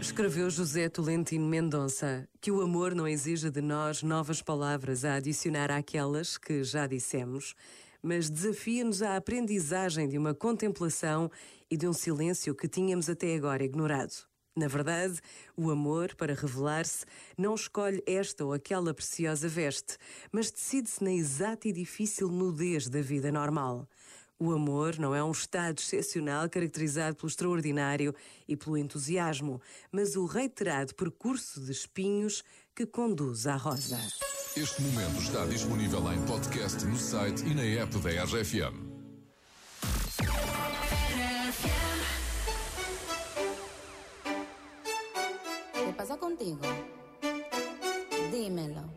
Escreveu José Tolentino Mendonça que o amor não exige de nós novas palavras a adicionar àquelas que já dissemos, mas desafia-nos à aprendizagem de uma contemplação e de um silêncio que tínhamos até agora ignorado. Na verdade, o amor, para revelar-se, não escolhe esta ou aquela preciosa veste, mas decide-se na exata e difícil nudez da vida normal. O amor não é um estado excepcional caracterizado pelo extraordinário e pelo entusiasmo, mas o reiterado percurso de espinhos que conduz à rosa. Este momento está disponível em podcast no site e na app da RFM. ¿Qué pasa contigo? Dímelo.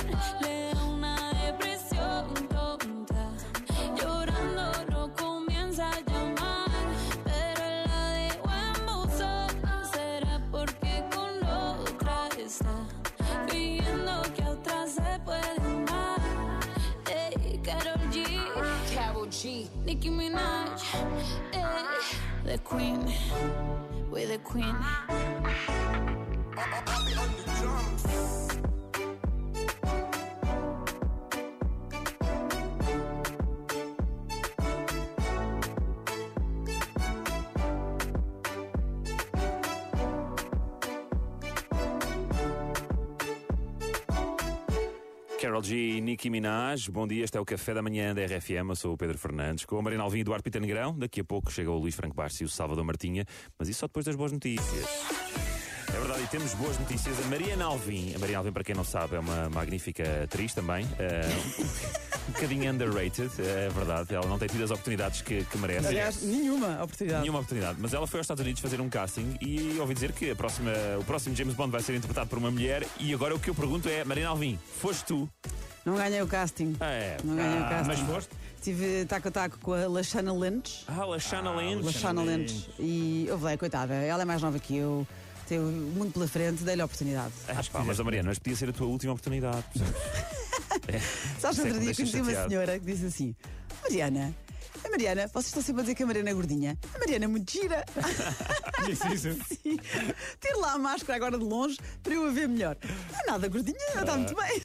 está fingiendo que a otra se puede amar. Ey, Karol G, Carol G. Nicki Minaj, ey, the Queen, we're the Queen. Carol G e Nicki Minaj, bom dia, este é o Café da Manhã da RFM, eu sou o Pedro Fernandes, com a Marina Alvim e Eduardo Pita Negrão, daqui a pouco chega o Luís Franco Bastos e o Salvador Martinha, mas isso só depois das boas notícias. É verdade, e temos boas notícias. A Mariana Alvim, a Mariana Alvim, para quem não sabe, é uma magnífica atriz também. eh, um bocadinho underrated, é verdade. Ela não tem tido as oportunidades que, que merece. Aliás, nenhuma oportunidade. Nenhuma oportunidade. Mas ela foi aos Estados Unidos fazer um casting e ouvi dizer que a próxima, o próximo James Bond vai ser interpretado por uma mulher. E agora o que eu pergunto é: Mariana Alvim, foste tu? Não ganhei o casting. Ah, é. Não ganhei o Ah, casting. Mas foste? Tive taco a taco com a Lashana Lynch. Ah, Lashana Lynch. Lashana Lynch. E eu falei, coitada, ela é mais nova que eu, tem muito pela frente, dei-lhe a oportunidade. Ah, pá, mas Mariana, mas podia ser a tua última oportunidade. Sabes, Isso é que outro dia conheci uma senhora que disse assim: Mariana, a Mariana, vocês estão sempre a dizer que a Mariana é gordinha. A Mariana é muito gira. Disse isso? Sim. Ter lá a máscara agora de longe para eu a ver melhor. Não é nada gordinha, ela está muito bem.